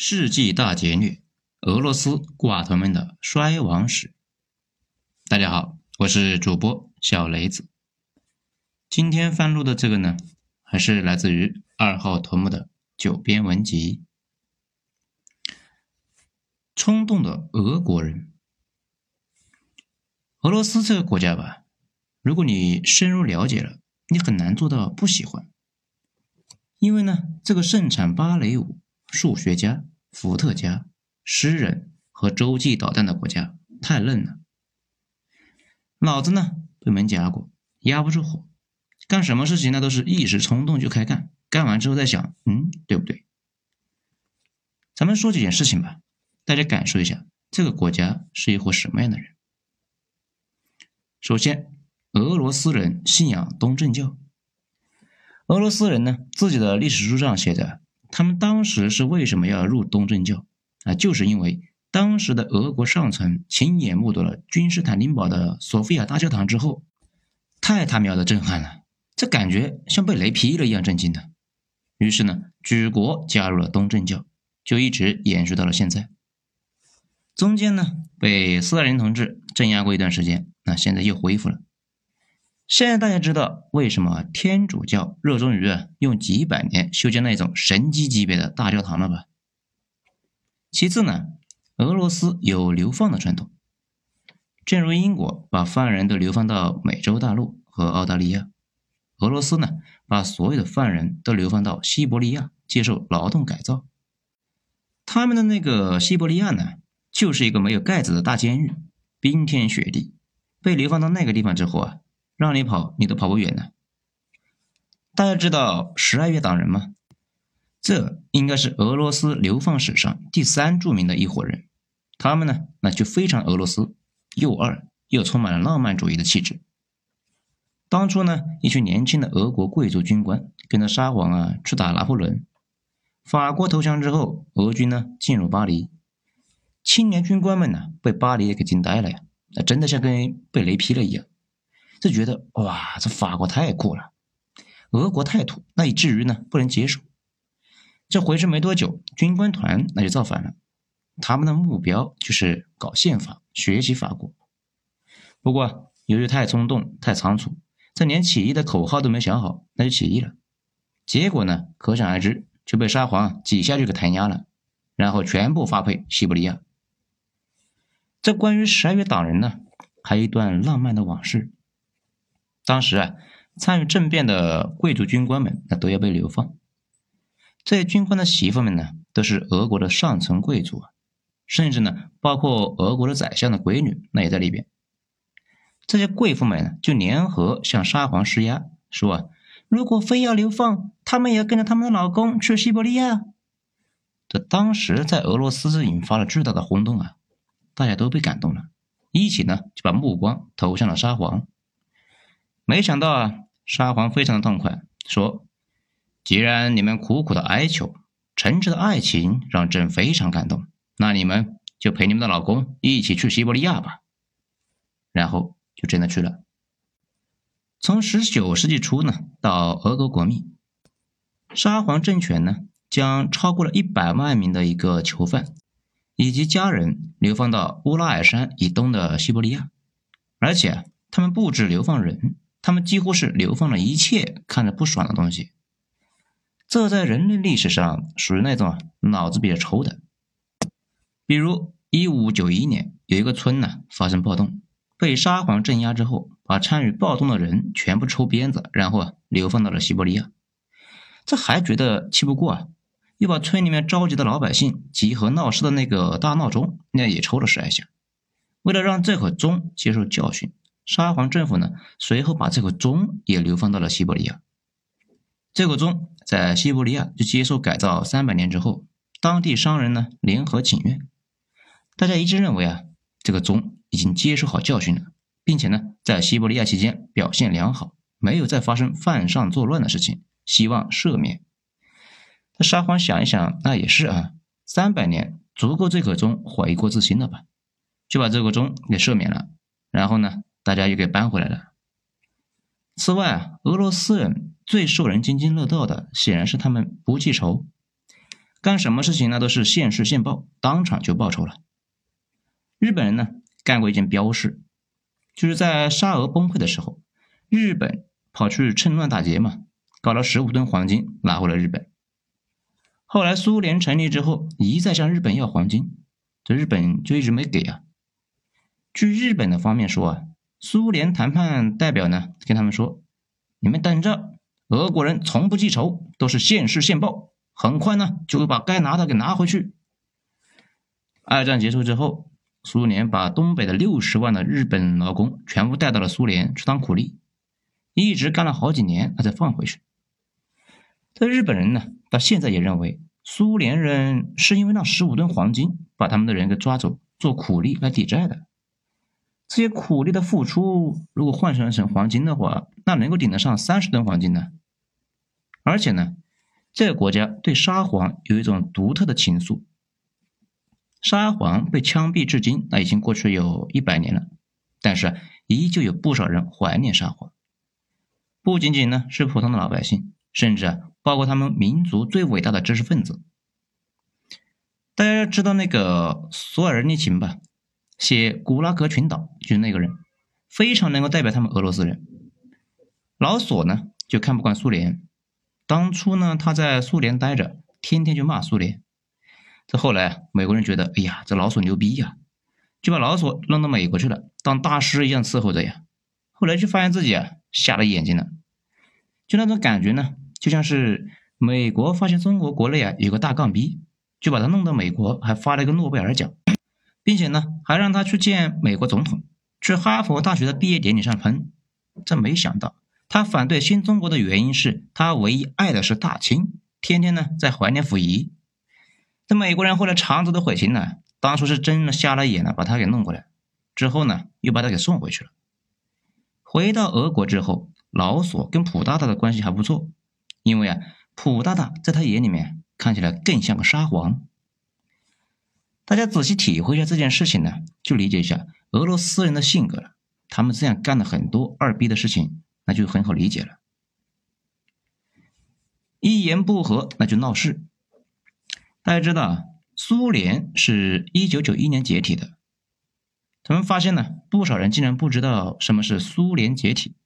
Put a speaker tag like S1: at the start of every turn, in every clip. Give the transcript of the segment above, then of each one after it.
S1: 世纪大劫掠，俄罗斯寡头们的衰亡史。大家好，我是主播小雷子。今天翻录的这个呢，还是来自于二号头目的九编文集。冲动的俄国人，俄罗斯这个国家吧，如果你深入了解了，你很难做到不喜欢，因为呢，这个盛产芭蕾舞。数学家、伏特加、诗人和洲际导弹的国家太嫩了，脑子呢被门夹过，压不住火，干什么事情那都是一时冲动就开干，干完之后再想，嗯，对不对？咱们说几件事情吧，大家感受一下这个国家是一伙什么样的人。首先，俄罗斯人信仰东正教。俄罗斯人呢，自己的历史书上写着。他们当时是为什么要入东正教啊？就是因为当时的俄国上层亲眼目睹了君士坦丁堡的索菲亚大教堂之后，太他喵的震撼了，这感觉像被雷劈了一样震惊的。于是呢，举国加入了东正教，就一直延续到了现在。中间呢，被斯大林同志镇压过一段时间，那现在又恢复了。现在大家知道为什么天主教热衷于用几百年修建那种神级级别的大教堂了吧？其次呢，俄罗斯有流放的传统，正如英国把犯人都流放到美洲大陆和澳大利亚，俄罗斯呢把所有的犯人都流放到西伯利亚接受劳动改造。他们的那个西伯利亚呢，就是一个没有盖子的大监狱，冰天雪地，被流放到那个地方之后啊。让你跑，你都跑不远的。大家知道十二月党人吗？这应该是俄罗斯流放史上第三著名的一伙人。他们呢，那就非常俄罗斯，又二又充满了浪漫主义的气质。当初呢，一群年轻的俄国贵族军官跟着沙皇啊去打拿破仑。法国投降之后，俄军呢进入巴黎，青年军官们呢被巴黎给惊呆了呀，那真的像跟被雷劈了一样。就觉得哇，这法国太酷了，俄国太土，那以至于呢不能接受。这回去没多久，军官团那就造反了。他们的目标就是搞宪法，学习法国。不过由于太冲动、太仓促，这连起义的口号都没想好，那就起义了。结果呢，可想而知，就被沙皇几下就给弹压了，然后全部发配西伯利亚。这关于十二月党人呢，还有一段浪漫的往事。当时啊，参与政变的贵族军官们，那都要被流放。这些军官的媳妇们呢，都是俄国的上层贵族啊，甚至呢，包括俄国的宰相的闺女，那也在里边。这些贵妇们呢，就联合向沙皇施压，说啊如果非要流放，他们也要跟着他们的老公去西伯利亚。这当时在俄罗斯是引发了巨大的轰动啊，大家都被感动了，一起呢就把目光投向了沙皇。没想到啊，沙皇非常的痛快，说：“既然你们苦苦的哀求，诚挚的爱情让朕非常感动，那你们就陪你们的老公一起去西伯利亚吧。”然后就真的去了。从十九世纪初呢，到俄国国灭，沙皇政权呢将超过了一百万名的一个囚犯以及家人流放到乌拉尔山以东的西伯利亚，而且他们不止流放人。他们几乎是流放了一切看着不爽的东西，这在人类历史上属于那种脑子比较抽的。比如，一五九一年有一个村呢发生暴动，被沙皇镇压之后，把参与暴动的人全部抽鞭子，然后啊流放到了西伯利亚。这还觉得气不过啊，又把村里面召集的老百姓集合闹事的那个大闹钟那也抽了十来下，为了让这口钟接受教训。沙皇政府呢，随后把这个钟也流放到了西伯利亚。这个钟在西伯利亚就接受改造三百年之后，当地商人呢联合请愿，大家一致认为啊，这个钟已经接受好教训了，并且呢，在西伯利亚期间表现良好，没有再发生犯上作乱的事情，希望赦免。那沙皇想一想，那也是啊，三百年足够这个钟悔过自新了吧，就把这个钟给赦免了，然后呢？大家又给搬回来了。此外啊，俄罗斯人最受人津津乐道的，显然是他们不记仇。干什么事情那都是现世现报，当场就报仇了。日本人呢干过一件标事，就是在沙俄崩溃的时候，日本跑去趁乱打劫嘛，搞了十五吨黄金拿回了日本。后来苏联成立之后，一再向日本要黄金，这日本就一直没给啊。据日本的方面说啊，苏联谈判代表呢跟他们说：“你们等着，俄国人从不记仇，都是现世现报，很快呢就会把该拿的给拿回去。”二战结束之后，苏联把东北的六十万的日本劳工全部带到了苏联去当苦力，一直干了好几年，他才放回去。这日本人呢，到现在也认为苏联人是因为那十五吨黄金把他们的人给抓走做苦力来抵债的。这些苦力的付出，如果换算成黄金的话，那能够顶得上三十吨黄金呢。而且呢，这个国家对沙皇有一种独特的情愫。沙皇被枪毙至今，那已经过去有一百年了，但是依旧有不少人怀念沙皇。不仅仅呢是普通的老百姓，甚至包括他们民族最伟大的知识分子。大家知道那个索尔尼琴吧？写《古拉格群岛》就是那个人，非常能够代表他们俄罗斯人。老索呢就看不惯苏联，当初呢他在苏联待着，天天就骂苏联。这后来美国人觉得，哎呀，这老索牛逼呀，就把老索弄到美国去了，当大师一样伺候着呀。后来就发现自己啊瞎了眼睛了，就那种感觉呢，就像是美国发现中国国内啊有个大杠逼，就把他弄到美国，还发了一个诺贝尔奖。并且呢，还让他去见美国总统，去哈佛大学的毕业典礼上喷。这没想到，他反对新中国的原因是他唯一爱的是大清，天天呢在怀念溥仪。这美国人后来肠子都悔青了，当初是真的瞎了眼了，把他给弄过来，之后呢又把他给送回去了。回到俄国之后，老索跟普大大的关系还不错，因为啊，普大大在他眼里面看起来更像个沙皇。大家仔细体会一下这件事情呢，就理解一下俄罗斯人的性格了。他们这样干了很多二逼的事情，那就很好理解了。一言不合那就闹事。大家知道，苏联是一九九一年解体的。他们发现呢，不少人竟然不知道什么是苏联解体。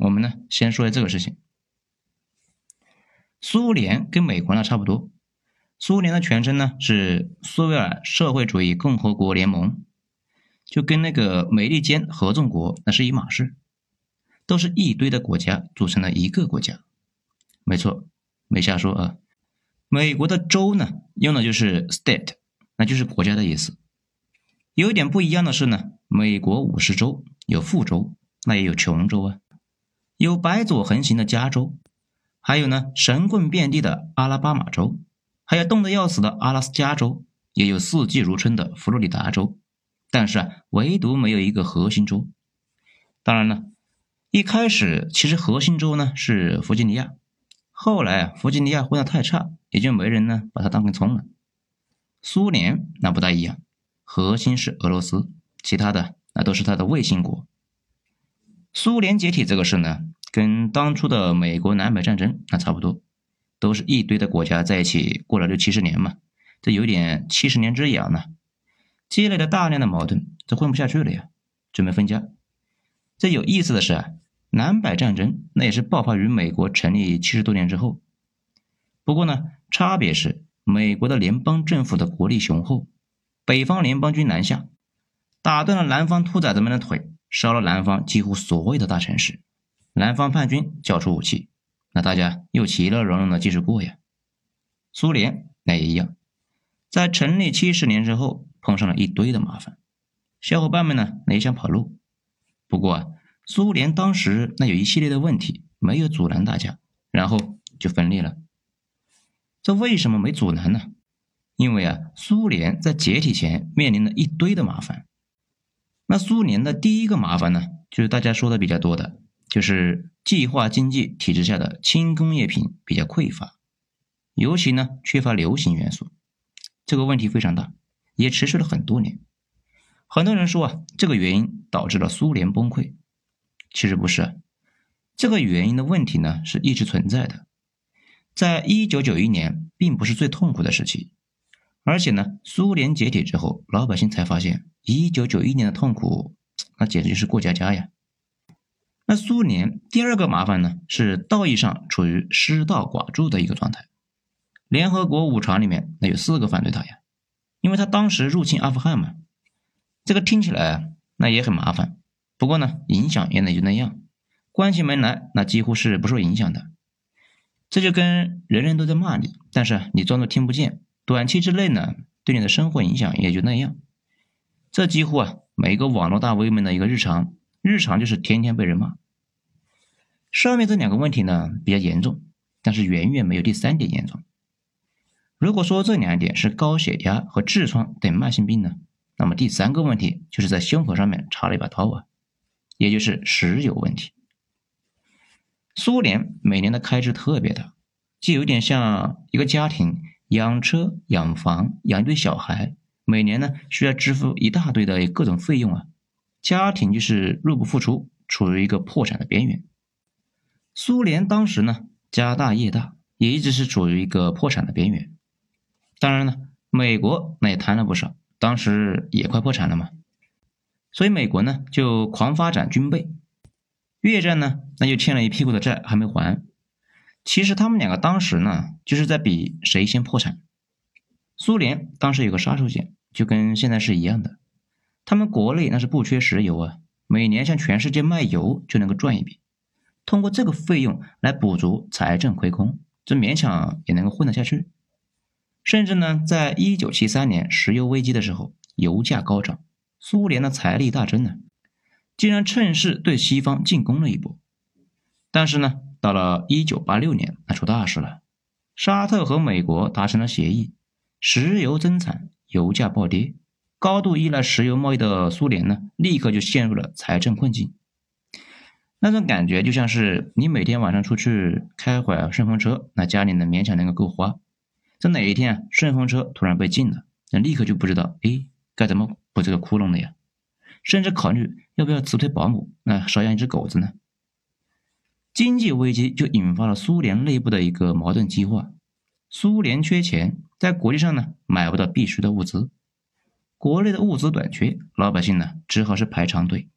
S1: 我们呢，先说下这个事情。苏联跟美国呢差不多。苏联的全称呢是苏维埃社会主义共和国联盟，就跟那个美利坚合众国那是一码事，都是一堆的国家组成了一个国家。没错，没瞎说啊。美国的州呢用的就是 state，那就是国家的意思。有一点不一样的是呢，美国五十州有富州，那也有穷州啊，有白左横行的加州，还有呢神棍遍地的阿拉巴马州。还有冻得要死的阿拉斯加州，也有四季如春的佛罗里达州，但是啊，唯独没有一个核心州。当然了，一开始其实核心州呢是弗吉尼亚，后来啊，弗吉尼亚混得太差，也就没人呢把它当根葱了。苏联那不大一样，核心是俄罗斯，其他的那都是它的卫星国。苏联解体这个事呢，跟当初的美国南北战争那差不多。都是一堆的国家在一起过了六七十年嘛，这有点七十年之痒呢，积累了大量的矛盾，这混不下去了呀，准备分家。这有意思的是啊，南北战争那也是爆发于美国成立七十多年之后。不过呢，差别是美国的联邦政府的国力雄厚，北方联邦军南下，打断了南方兔崽子们的腿，烧了南方几乎所有的大城市，南方叛军交出武器。那大家又其乐融融的继续过呀。苏联那也一样，在成立七十年之后，碰上了一堆的麻烦，小伙伴们呢，那也想跑路。不过啊，苏联当时那有一系列的问题，没有阻拦大家，然后就分裂了。这为什么没阻拦呢？因为啊，苏联在解体前面临了一堆的麻烦。那苏联的第一个麻烦呢，就是大家说的比较多的。就是计划经济体制下的轻工业品比较匮乏，尤其呢缺乏流行元素，这个问题非常大，也持续了很多年。很多人说啊，这个原因导致了苏联崩溃，其实不是，这个原因的问题呢是一直存在的。在一九九一年并不是最痛苦的时期，而且呢，苏联解体之后，老百姓才发现一九九一年的痛苦，那简直就是过家家呀。那苏联第二个麻烦呢，是道义上处于失道寡助的一个状态。联合国五常里面那有四个反对他呀，因为他当时入侵阿富汗嘛。这个听起来那也很麻烦，不过呢，影响也那就那样，关起门来那几乎是不受影响的。这就跟人人都在骂你，但是你装作听不见，短期之内呢，对你的生活影响也就那样。这几乎啊，每一个网络大 V 们的一个日常。日常就是天天被人骂。上面这两个问题呢比较严重，但是远远没有第三点严重。如果说这两点是高血压和痔疮等慢性病呢，那么第三个问题就是在胸口上面插了一把刀啊，也就是石油问题。苏联每年的开支特别大，就有点像一个家庭养车、养房、养一堆小孩，每年呢需要支付一大堆的各种费用啊。家庭就是入不敷出，处于一个破产的边缘。苏联当时呢，家大业大，也一直是处于一个破产的边缘。当然了，美国那也贪了不少，当时也快破产了嘛。所以美国呢就狂发展军备，越战呢那就欠了一屁股的债还没还。其实他们两个当时呢就是在比谁先破产。苏联当时有个杀手锏，就跟现在是一样的。他们国内那是不缺石油啊，每年向全世界卖油就能够赚一笔，通过这个费用来补足财政亏空，这勉强也能够混得下去。甚至呢，在一九七三年石油危机的时候，油价高涨，苏联的财力大增呢，竟然趁势对西方进攻了一波。但是呢，到了一九八六年，那出大事了，沙特和美国达成了协议，石油增产，油价暴跌。高度依赖石油贸易的苏联呢，立刻就陷入了财政困境。那种感觉就像是你每天晚上出去开会顺风车，那家里呢勉强能够够花。这哪一天啊顺风车突然被禁了，那立刻就不知道哎该怎么补这个窟窿了呀？甚至考虑要不要辞退保姆，那少养一只狗子呢？经济危机就引发了苏联内部的一个矛盾激化。苏联缺钱，在国际上呢买不到必需的物资。国内的物资短缺，老百姓呢只好是排长队。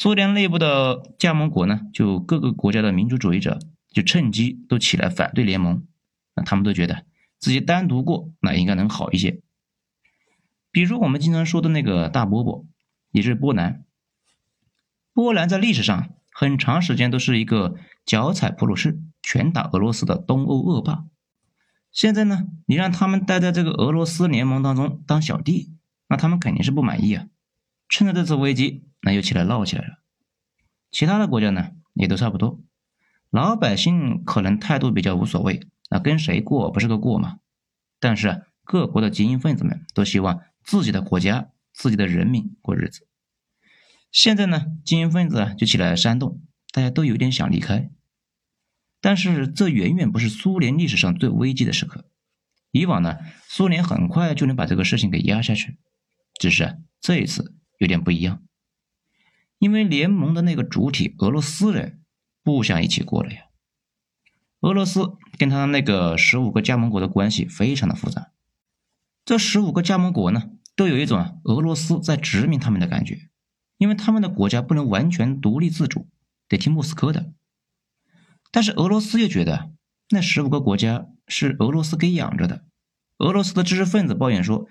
S1: 苏联内部的加盟国呢，就各个国家的民主主义者就趁机都起来反对联盟。那他们都觉得自己单独过那应该能好一些。比如我们经常说的那个大波波，也就是波兰。波兰在历史上很长时间都是一个脚踩普鲁士、拳打俄罗斯的东欧恶霸。现在呢，你让他们待在这个俄罗斯联盟当中当小弟，那他们肯定是不满意啊。趁着这次危机，那又起来闹起来了。其他的国家呢，也都差不多。老百姓可能态度比较无所谓，那跟谁过不是个过嘛。但是各国的精英分子们都希望自己的国家、自己的人民过日子。现在呢，精英分子就起来煽动，大家都有点想离开。但是这远远不是苏联历史上最危机的时刻。以往呢，苏联很快就能把这个事情给压下去，只是这一次有点不一样，因为联盟的那个主体俄罗斯人不想一起过了呀。俄罗斯跟他那个十五个加盟国的关系非常的复杂，这十五个加盟国呢，都有一种俄罗斯在殖民他们的感觉，因为他们的国家不能完全独立自主，得听莫斯科的。但是俄罗斯又觉得那十五个国家是俄罗斯给养着的。俄罗斯的知识分子抱怨说，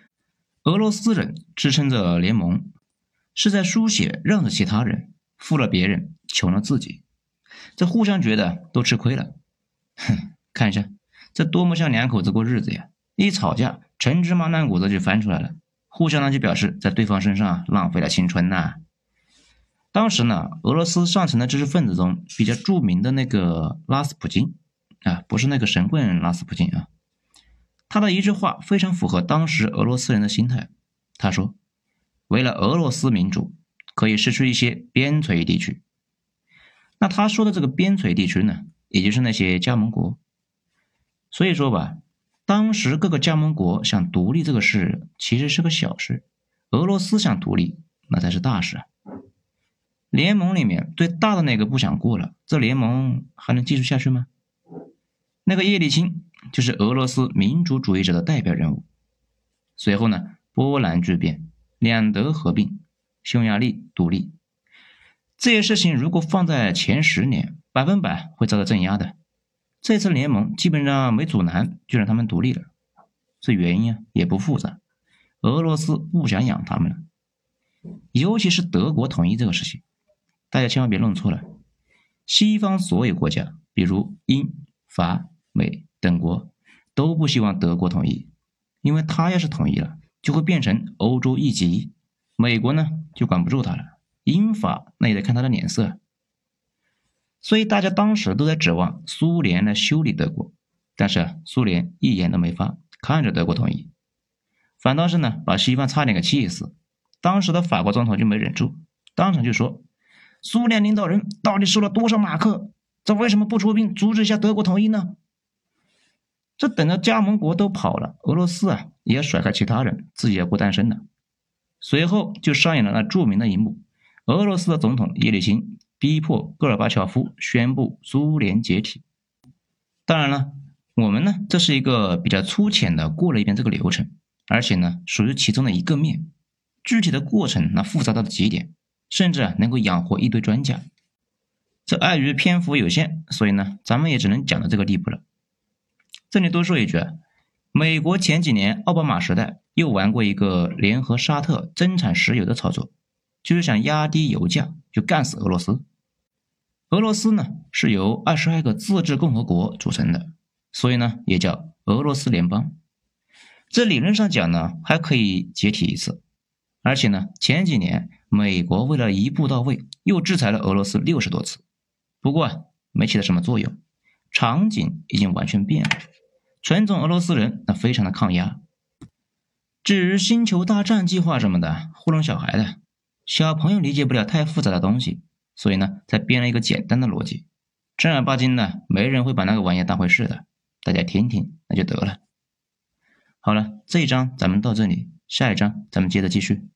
S1: 俄罗斯人支撑着联盟，是在书写让着其他人，富了别人，穷了自己。这互相觉得都吃亏了。哼，看一下，这多么像两口子过日子呀！一吵架，陈芝麻烂谷子就翻出来了，互相呢就表示在对方身上浪费了青春呐。当时呢，俄罗斯上层的知识分子中比较著名的那个拉斯普京，啊，不是那个神棍拉斯普京啊，他的一句话非常符合当时俄罗斯人的心态。他说：“为了俄罗斯民主，可以失去一些边陲地区。”那他说的这个边陲地区呢，也就是那些加盟国。所以说吧，当时各个加盟国想独立这个事其实是个小事，俄罗斯想独立那才是大事啊。联盟里面最大的那个不想过了，这联盟还能继续下去吗？那个叶利钦就是俄罗斯民主主义者的代表人物。随后呢，波兰巨变，两德合并，匈牙利独立。这些事情如果放在前十年，百分百会遭到镇压的。这次联盟基本上没阻拦，就让他们独立了。这原因啊也不复杂，俄罗斯不想养他们了。尤其是德国统一这个事情，大家千万别弄错了。西方所有国家，比如英、法、美等国，都不希望德国统一，因为他要是统一了，就会变成欧洲一极，美国呢就管不住他了。英法那也得看他的脸色，所以大家当时都在指望苏联来修理德国，但是苏联一言都没发，看着德国统一，反倒是呢把西方差点给气死。当时的法国总统就没忍住，当场就说：“苏联领导人到底收了多少马克？这为什么不出兵阻止一下德国统一呢？”这等着加盟国都跑了，俄罗斯啊也甩开其他人，自己也不单身了。随后就上演了那著名的一幕。俄罗斯的总统叶利钦逼迫戈尔巴乔夫宣布苏联解体。当然了，我们呢这是一个比较粗浅的过了一遍这个流程，而且呢属于其中的一个面，具体的过程那复杂到了极点，甚至啊能够养活一堆专家。这碍于篇幅有限，所以呢咱们也只能讲到这个地步了。这里多说一句啊，美国前几年奥巴马时代又玩过一个联合沙特增产石油的操作。就是想压低油价，就干死俄罗斯。俄罗斯呢是由二十二个自治共和国组成的，所以呢也叫俄罗斯联邦。这理论上讲呢还可以解体一次，而且呢前几年美国为了一步到位，又制裁了俄罗斯六十多次，不过没起到什么作用，场景已经完全变了。纯种俄罗斯人那非常的抗压。至于星球大战计划什么的，糊弄小孩的。小朋友理解不了太复杂的东西，所以呢，才编了一个简单的逻辑。正儿八经的，没人会把那个玩意当回事的。大家听听，那就得了。好了，这一章咱们到这里，下一章咱们接着继续。